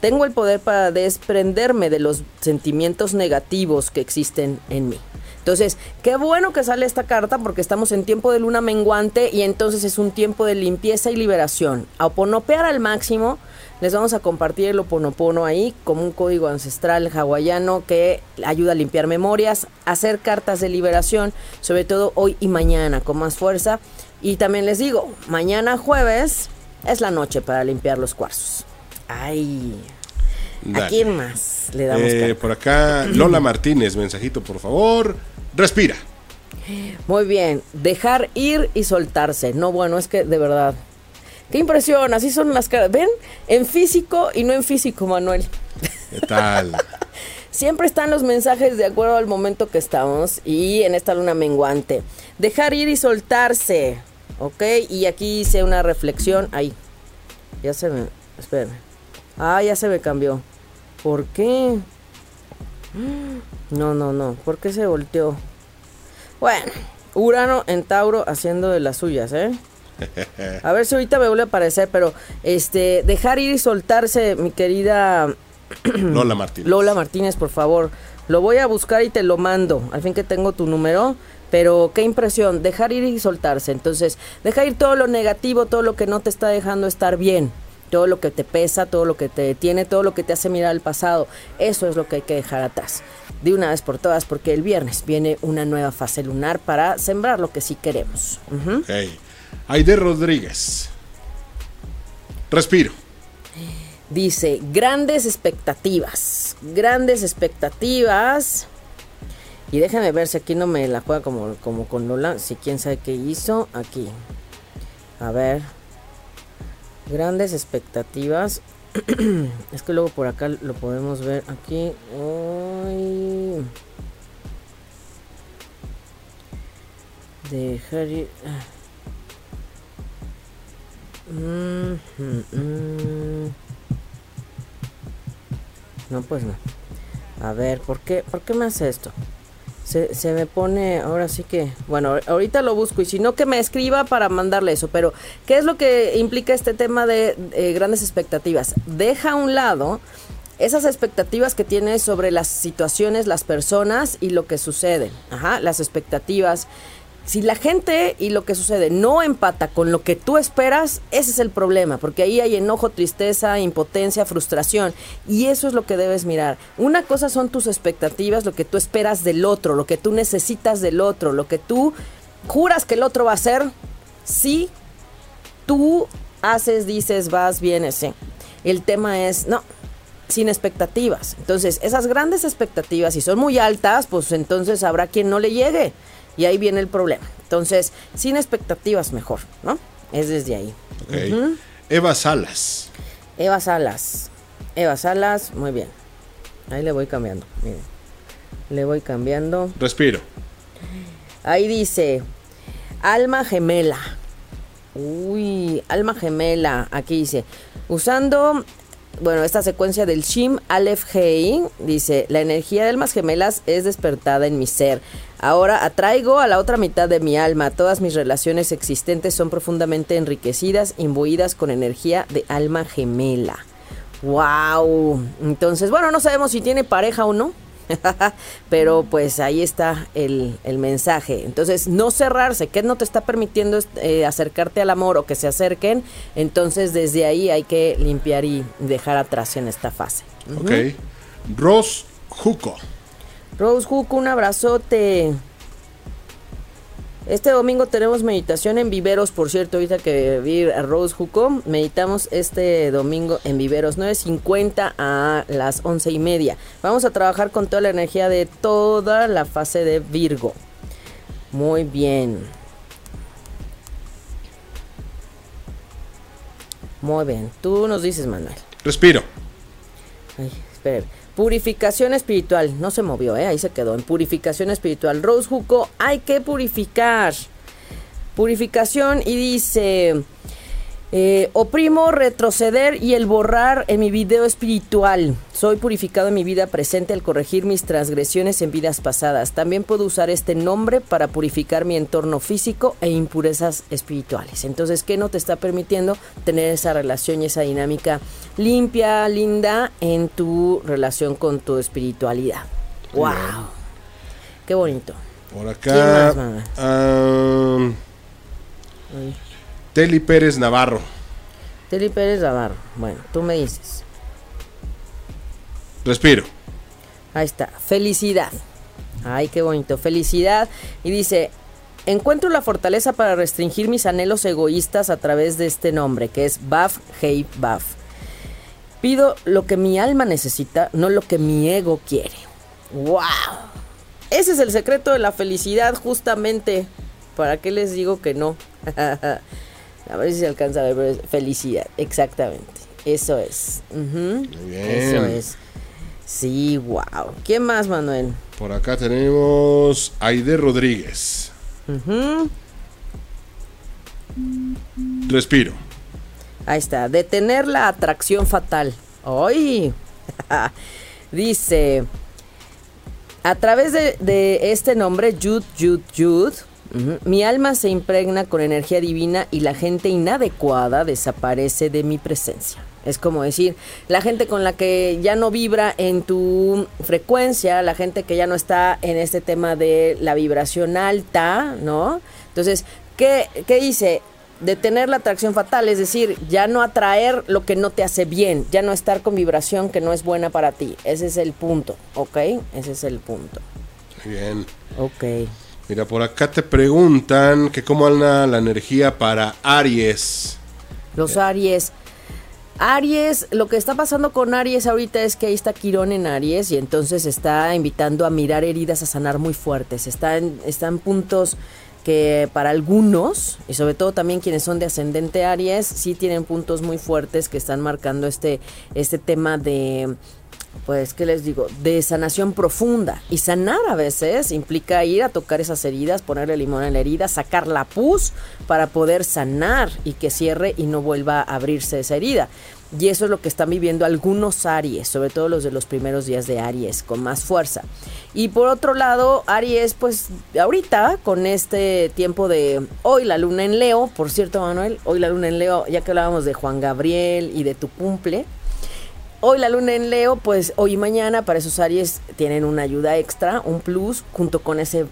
tengo el poder para desprenderme de los sentimientos negativos que existen en mí. Entonces, qué bueno que sale esta carta porque estamos en tiempo de luna menguante y entonces es un tiempo de limpieza y liberación. A al máximo les vamos a compartir el Oponopono ahí como un código ancestral hawaiano que ayuda a limpiar memorias, hacer cartas de liberación, sobre todo hoy y mañana con más fuerza. Y también les digo, mañana jueves es la noche para limpiar los cuarzos. Ay. ¿A quién más le damos eh, Por acá, Lola Martínez, mensajito por favor. Respira. Muy bien, dejar ir y soltarse. No, bueno, es que de verdad, Qué impresión, así son las caras. ¿Ven? En físico y no en físico, Manuel. ¿Qué tal? Siempre están los mensajes de acuerdo al momento que estamos y en esta luna menguante. Dejar ir y soltarse, ¿ok? Y aquí hice una reflexión. Ahí. Ya se me... Esperen. Ah, ya se me cambió. ¿Por qué? No, no, no. ¿Por qué se volteó? Bueno, Urano en Tauro haciendo de las suyas, ¿eh? A ver si ahorita me vuelve a aparecer, pero este, dejar ir y soltarse, mi querida Lola Martínez. Lola Martínez, por favor. Lo voy a buscar y te lo mando. Al fin que tengo tu número. Pero qué impresión, dejar ir y soltarse. Entonces, dejar ir todo lo negativo, todo lo que no te está dejando estar bien, todo lo que te pesa, todo lo que te detiene, todo lo que te hace mirar al pasado. Eso es lo que hay que dejar atrás. De una vez por todas, porque el viernes viene una nueva fase lunar para sembrar lo que sí queremos. Aide Rodríguez. Respiro. Dice, grandes expectativas. Grandes expectativas. Y déjame ver si aquí no me la juega como, como con Lola. Si quién sabe qué hizo. Aquí. A ver. Grandes expectatativas. es que luego por acá lo podemos ver. Aquí. De Harry. No, pues no. A ver, ¿por qué, ¿por qué me hace esto? Se, se, me pone, ahora sí que, bueno, ahorita lo busco y si no que me escriba para mandarle eso, pero ¿qué es lo que implica este tema de eh, grandes expectativas? Deja a un lado esas expectativas que tienes sobre las situaciones, las personas y lo que sucede. Ajá, las expectativas. Si la gente y lo que sucede no empata con lo que tú esperas, ese es el problema, porque ahí hay enojo, tristeza, impotencia, frustración, y eso es lo que debes mirar. Una cosa son tus expectativas, lo que tú esperas del otro, lo que tú necesitas del otro, lo que tú juras que el otro va a hacer, si tú haces, dices, vas, vienes, sí. El tema es, no, sin expectativas. Entonces, esas grandes expectativas, si son muy altas, pues entonces habrá quien no le llegue. Y ahí viene el problema. Entonces, sin expectativas mejor, ¿no? Es desde ahí. Eva Salas. Eva Salas. Eva Salas, muy bien. Ahí le voy cambiando. Miren. Le voy cambiando. Respiro. Ahí dice, alma gemela. Uy, alma gemela. Aquí dice, usando bueno, esta secuencia del Shim Aleph Hei dice, la energía de almas gemelas es despertada en mi ser. Ahora atraigo a la otra mitad de mi alma. Todas mis relaciones existentes son profundamente enriquecidas, imbuidas con energía de alma gemela. ¡Wow! Entonces, bueno, no sabemos si tiene pareja o no. Pero pues ahí está el, mensaje. Entonces, no cerrarse, ¿qué no te está permitiendo eh, acercarte al amor o que se acerquen? Entonces, desde ahí hay que limpiar y dejar atrás en esta fase. Ok. Rose Juco. Rose Juco, un abrazote. Este domingo tenemos meditación en Viveros, por cierto, ahorita que vi a Rose meditamos este domingo en Viveros, 9.50 a las 11 y media. Vamos a trabajar con toda la energía de toda la fase de Virgo. Muy bien. Muy bien. Tú nos dices, Manuel. Respiro. Ay. Purificación espiritual. No se movió, ¿eh? ahí se quedó. En purificación espiritual. Rose Juco, hay que purificar. Purificación y dice... Eh, oprimo retroceder y el borrar en mi video espiritual. Soy purificado en mi vida presente al corregir mis transgresiones en vidas pasadas. También puedo usar este nombre para purificar mi entorno físico e impurezas espirituales. Entonces, ¿qué no te está permitiendo tener esa relación y esa dinámica limpia, linda en tu relación con tu espiritualidad? ¡Wow! ¡Qué bonito! Por acá. Teli Pérez Navarro. Teli Pérez Navarro. Bueno, tú me dices. Respiro. Ahí está. Felicidad. Ay, qué bonito. Felicidad. Y dice, encuentro la fortaleza para restringir mis anhelos egoístas a través de este nombre, que es Baf Hey Baf. Pido lo que mi alma necesita, no lo que mi ego quiere. ¡Wow! Ese es el secreto de la felicidad, justamente. ¿Para qué les digo que no? A ver si se alcanza a ver, felicidad, exactamente. Eso es. Muy bien. Eso es. Sí, wow. ¿Quién más, Manuel? Por acá tenemos Aide Rodríguez. Respiro. Ahí está. Detener la atracción fatal. ¡Ay! Dice. A través de, de este nombre, Yud, Yud, Yud, mi alma se impregna con energía divina y la gente inadecuada desaparece de mi presencia. Es como decir, la gente con la que ya no vibra en tu frecuencia, la gente que ya no está en este tema de la vibración alta, ¿no? Entonces, ¿qué, qué dice? Detener la atracción fatal, es decir, ya no atraer lo que no te hace bien, ya no estar con vibración que no es buena para ti. Ese es el punto, ¿ok? Ese es el punto. Bien. Ok. Mira, por acá te preguntan que cómo anda la energía para Aries. Los Aries. Aries, lo que está pasando con Aries ahorita es que ahí está Quirón en Aries y entonces está invitando a mirar heridas a sanar muy fuertes. Están, están puntos que para algunos, y sobre todo también quienes son de ascendente Aries, sí tienen puntos muy fuertes que están marcando este, este tema de pues, ¿qué les digo? De sanación profunda. Y sanar a veces implica ir a tocar esas heridas, ponerle limón en la herida, sacar la pus para poder sanar y que cierre y no vuelva a abrirse esa herida. Y eso es lo que están viviendo algunos Aries, sobre todo los de los primeros días de Aries, con más fuerza. Y por otro lado, Aries, pues ahorita, con este tiempo de hoy la luna en Leo, por cierto, Manuel, hoy la luna en Leo, ya que hablábamos de Juan Gabriel y de tu cumple, Hoy la luna en Leo, pues hoy y mañana para esos Aries tienen una ayuda extra, un plus, junto con ese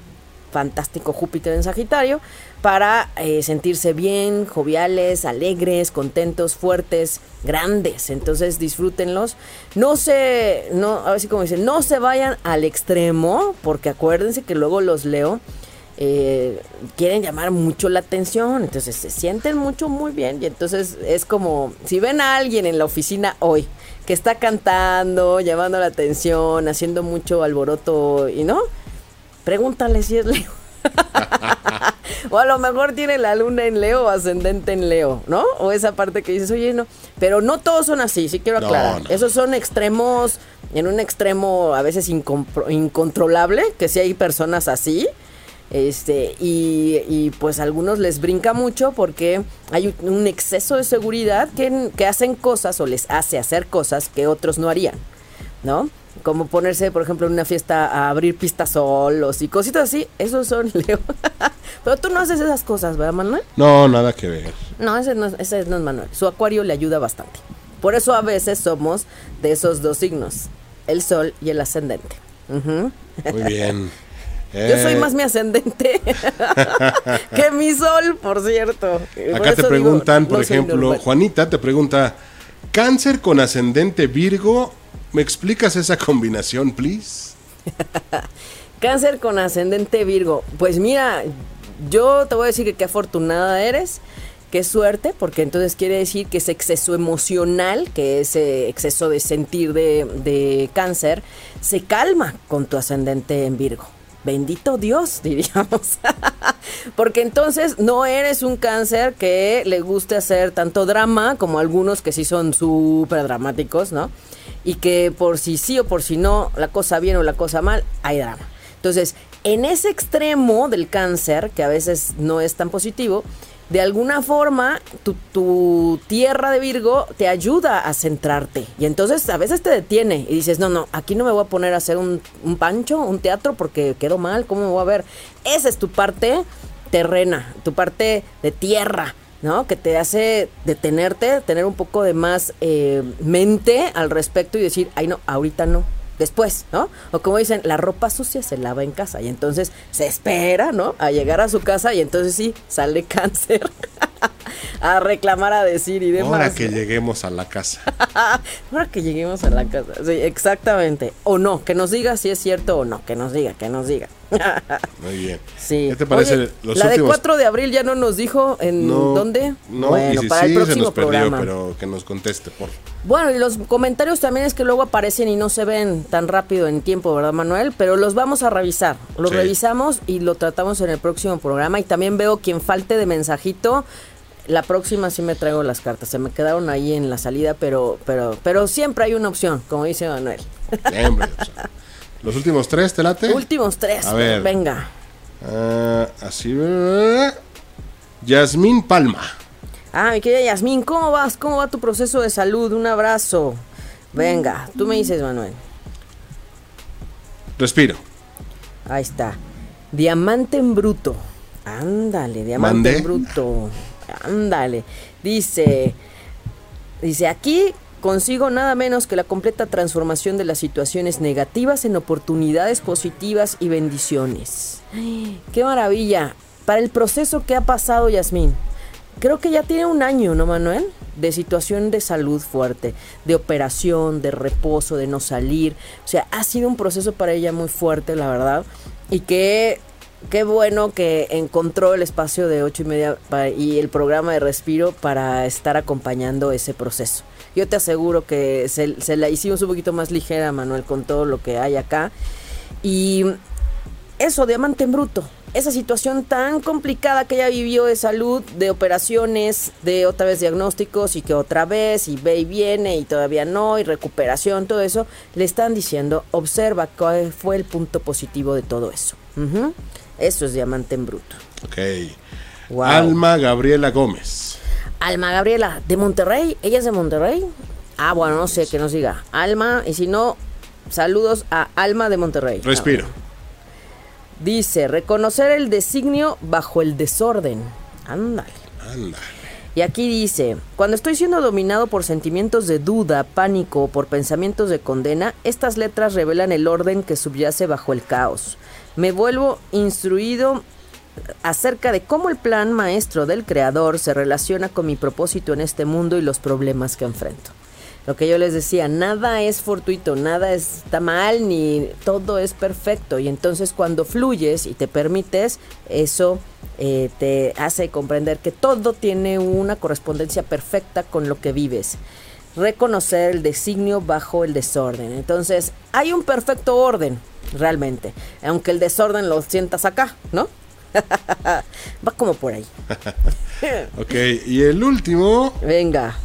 fantástico Júpiter en Sagitario, para eh, sentirse bien, joviales, alegres, contentos, fuertes, grandes. Entonces disfrútenlos. No se, no, a ver si como dicen, no se vayan al extremo, porque acuérdense que luego los leo. Eh, quieren llamar mucho la atención, entonces se sienten mucho muy bien y entonces es como si ven a alguien en la oficina hoy que está cantando, llamando la atención, haciendo mucho alboroto y no, pregúntale si es Leo. o a lo mejor tiene la luna en Leo o ascendente en Leo, ¿no? O esa parte que dices, oye, no. Pero no todos son así, sí quiero aclarar. Esos son extremos, en un extremo a veces incontrolable, que si hay personas así. Este, y, y, pues a algunos les brinca mucho porque hay un exceso de seguridad que, que hacen cosas o les hace hacer cosas que otros no harían, ¿no? como ponerse, por ejemplo, en una fiesta a abrir pistas solos y cositas así, esos son Leo. Pero tú no haces esas cosas, ¿verdad, Manuel? No, nada que ver. No, ese no, ese no es Manuel. Su acuario le ayuda bastante. Por eso a veces somos de esos dos signos, el sol y el ascendente. Muy bien. Yo soy eh. más mi ascendente que mi sol, por cierto. Acá te preguntan, por ejemplo, Juanita te pregunta, ¿cáncer con ascendente Virgo ¿Me explicas esa combinación, please? Cáncer con ascendente Virgo. Pues mira, yo te voy a decir que qué afortunada eres, qué suerte, porque entonces quiere decir que ese exceso emocional, que ese exceso de sentir de, de cáncer, se calma con tu ascendente en Virgo. Bendito Dios, diríamos. Porque entonces no eres un cáncer que le guste hacer tanto drama como algunos que sí son súper dramáticos, ¿no? y que por si sí o por si no, la cosa bien o la cosa mal, hay drama. Entonces, en ese extremo del cáncer, que a veces no es tan positivo, de alguna forma tu, tierra de Virgo te ayuda a centrarte. Y entonces a veces te detiene y dices, no, no, aquí no me voy a poner a hacer un, un pancho, un teatro, porque quedo mal, ¿cómo me voy a ver? Esa es tu parte terrena, tu parte de tierra. ¿no? Que te hace detenerte, tener un poco de más eh, mente al respecto y decir, ay no, ahorita no, después, ¿no? O como dicen, la ropa sucia se lava en casa y entonces se espera, ¿no? A llegar a su casa y entonces sí, sale cáncer. a reclamar, a decir y demás. Ahora que lleguemos a la casa. Ahora que lleguemos a la casa. Sí, exactamente. O no, que nos diga si es cierto o no. Que nos diga, que nos diga. Muy bien. Sí. ¿Qué te parece? la de 4 de abril ya no nos dijo en dónde. No, bueno, para el próximo programa. pero que nos conteste, por Bueno, y los comentarios también es que luego aparecen y no se ven tan rápido en tiempo, ¿verdad, Manuel? Pero los vamos a revisar. Los revisamos y lo tratamos en el próximo programa. Y también veo quien falte de mensajito la próxima sí me traigo las cartas. Se me quedaron ahí en la salida, pero, pero, pero siempre hay una opción, como dice Manuel. Siempre. Los últimos tres, ¿te late? Últimos tres. A ver. Venga. Ah, así. Yasmín Palma. Ah, mi querida Yasmín, ¿cómo vas? ¿Cómo va tu proceso de salud? Un abrazo. Venga, tú me dices, Manuel. Respiro. Ahí está. Diamante en bruto. Ándale, diamante en bruto. Ándale. Dice, dice, aquí consigo nada menos que la completa transformación de las situaciones negativas en oportunidades positivas y bendiciones. ¡Qué maravilla! Para el proceso que ha pasado Yasmín, creo que ya tiene un año, ¿no, Manuel? De situación de salud fuerte, de operación, de reposo, de no salir. O sea, ha sido un proceso para ella muy fuerte, la verdad. Y que qué bueno que encontró el espacio de ocho y media y el programa de respiro para estar acompañando ese proceso. Yo te aseguro que se, se, la hicimos un poquito más ligera, Manuel, con todo lo que hay acá. Y eso, diamante en bruto, esa situación tan complicada que ella vivió de salud, de operaciones, de otra vez diagnósticos y que otra vez y ve y viene y todavía no y recuperación, todo eso, le están diciendo, observa cuál fue el punto positivo de todo eso. Eso es diamante en bruto. Ok. Alma Gabriela Gómez. Alma Gabriela, ¿de Monterrey? ¿Ella es de Monterrey? Ah, bueno, no sé, que nos diga. Alma, y si no, saludos a Alma de Monterrey. Respiro. Dice, reconocer el designio bajo el desorden. Ándale. Ándale. Y aquí dice, cuando estoy siendo dominado por sentimientos de duda, pánico o por pensamientos de condena, estas letras revelan el orden que subyace bajo el caos. Me vuelvo instruido acerca de cómo el plan maestro del creador se relaciona con mi propósito en este mundo y los problemas que enfrento. Lo que yo les decía, nada es fortuito, nada está mal, ni todo es perfecto. Y entonces cuando fluyes y te permites, eso eh, te hace comprender que todo tiene una correspondencia perfecta con lo que vives. Reconocer el designio bajo el desorden. Entonces, hay un perfecto orden, realmente. Aunque el desorden lo sientas acá, ¿no? Va como por ahí. ok, y el último. Venga.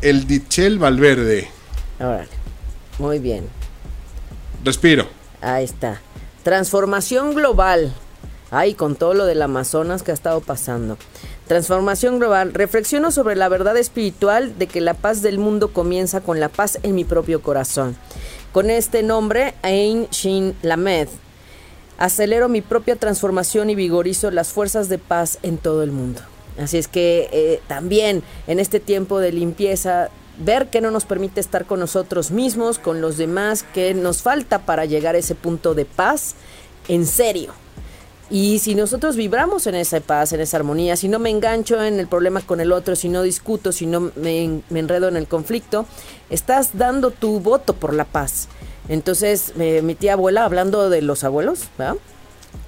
El Dichel Valverde. Órale. Muy bien. Respiro. Ahí está. Transformación global. Ay, con todo lo del Amazonas que ha estado pasando. Transformación global. Reflexiono sobre la verdad espiritual de que la paz del mundo comienza con la paz en mi propio corazón. Con este nombre, Ain Shin Lamed, acelero mi propia transformación y vigorizo las fuerzas de paz en todo el mundo. Así es que eh, también en este tiempo de limpieza, ver que no nos permite estar con nosotros mismos, con los demás, que nos falta para llegar a ese punto de paz, en serio. Y si nosotros vibramos en esa paz, en esa armonía, si no me engancho en el problema con el otro, si no discuto, si no me, enredo en el conflicto, estás dando tu voto por la paz. Entonces, mi tía abuela, hablando de los abuelos.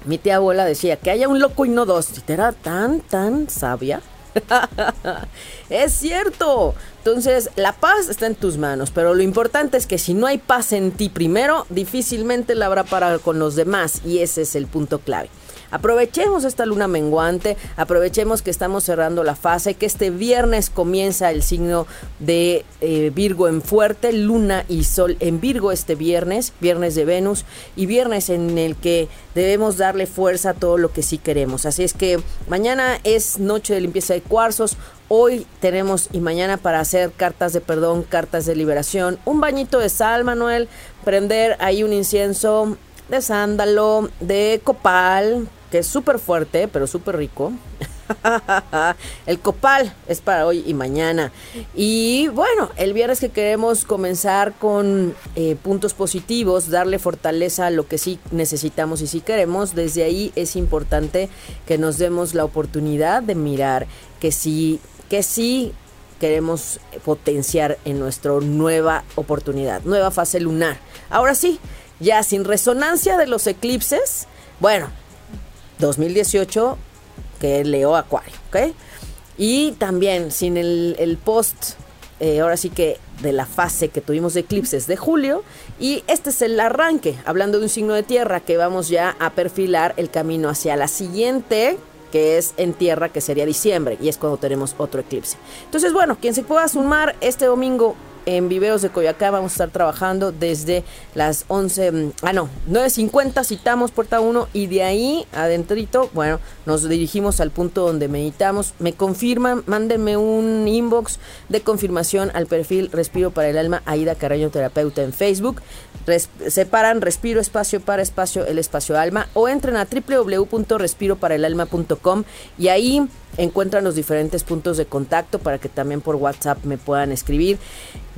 Mi tía abuela decía que haya un loco y no dos. Y era tan, tan sabia. es cierto. Entonces, la paz está en tus manos, pero lo importante es que si no hay paz en ti primero, difícilmente la habrá para con los demás. Y ese es el punto clave. Aprovechemos esta luna menguante, aprovechemos que estamos cerrando la fase, que este viernes comienza el signo de eh, Virgo en fuerte, luna y sol en Virgo este viernes, viernes de Venus y viernes en el que debemos darle fuerza a todo lo que sí queremos. Así es que mañana es noche de limpieza de cuarzos, Hoy tenemos y mañana para hacer cartas de perdón, cartas de liberación, un bañito de sal, Manuel, prender ahí un incienso de sándalo, de copal, que es súper fuerte, pero súper rico. el copal es para hoy y mañana. Y bueno, el viernes que queremos comenzar con eh, puntos positivos, darle fortaleza a lo que sí necesitamos y sí queremos, desde ahí es importante que nos demos la oportunidad de mirar que sí, que sí queremos potenciar en nuestra nueva oportunidad, nueva fase lunar. Ahora sí, ya sin resonancia de los eclipses, bueno, 2018 que leo Acuario, ¿ok? Y también sin el, post, eh, ahora sí que de la fase que tuvimos de eclipses de julio. Y este es el arranque, hablando de un signo de tierra que vamos ya a perfilar el camino hacia la siguiente que es en tierra, que sería diciembre, y es cuando tenemos otro eclipse. Entonces, bueno, quien se pueda sumar este domingo en Viveros de Coyacá vamos a estar trabajando desde las 11, mm, ah no, 9.50 citamos puerta 1 y de ahí adentrito, bueno, nos dirigimos al punto donde meditamos. Me confirman, mándenme un inbox de confirmación al perfil Respiro para el Alma, Aida Carreño Terapeuta en Facebook. separan Respiro Espacio para Espacio, el Espacio Alma o entren a www.respiroparaelalma.com y ahí encuentran los diferentes puntos de contacto para que también por WhatsApp me puedan escribir.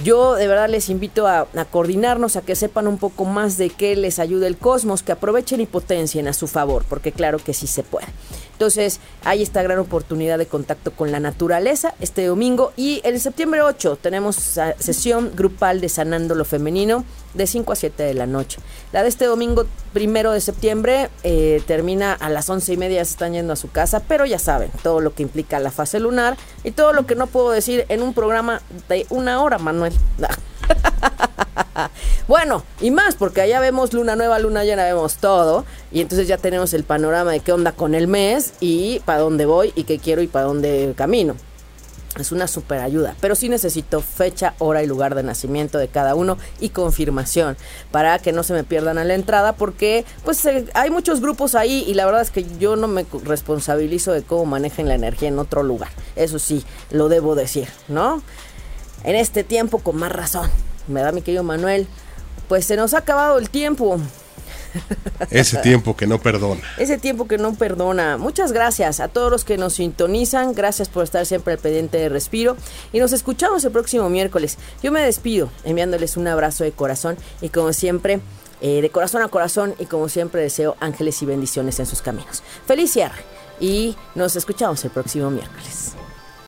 Yo de verdad les invito a, coordinarnos, a que sepan un poco más de qué les ayuda el cosmos, que aprovechen y potencien a su favor, porque claro que sí se puede. Entonces, hay esta gran oportunidad de contacto con la naturaleza este domingo y el septiembre 8 tenemos sesión grupal de Sanando lo Femenino de 5 a 7 de la noche. La de este domingo primero de septiembre eh, termina a las 11 y media, se están yendo a su casa, pero ya saben todo lo que implica la fase lunar y todo lo que no puedo decir en un programa de una hora, Manuel. bueno, y más, porque allá vemos luna nueva, luna llena, vemos todo. Y entonces ya tenemos el panorama de qué onda con el mes y para dónde voy y qué quiero y para dónde camino. es una super ayuda, pero sí necesito fecha, hora y lugar de nacimiento de cada uno y confirmación para que no se me pierdan a la entrada porque pues eh, hay muchos grupos ahí y la verdad es que yo no me responsabilizo de cómo manejen la energía en otro lugar. Eso sí, lo debo decir, ¿no? En este tiempo con más razón. Me da mi querido Manuel. Pues se nos ha acabado el tiempo. Ese tiempo que no perdona. Ese tiempo que no perdona. Muchas gracias a todos los que nos sintonizan. Gracias por estar siempre al pendiente de Respiro. Y nos escuchamos el próximo miércoles. Yo me despido enviándoles un abrazo de corazón y como siempre, eh, de corazón a corazón y como siempre deseo ángeles y bendiciones en sus caminos. Feliz cierre y nos escuchamos el próximo miércoles.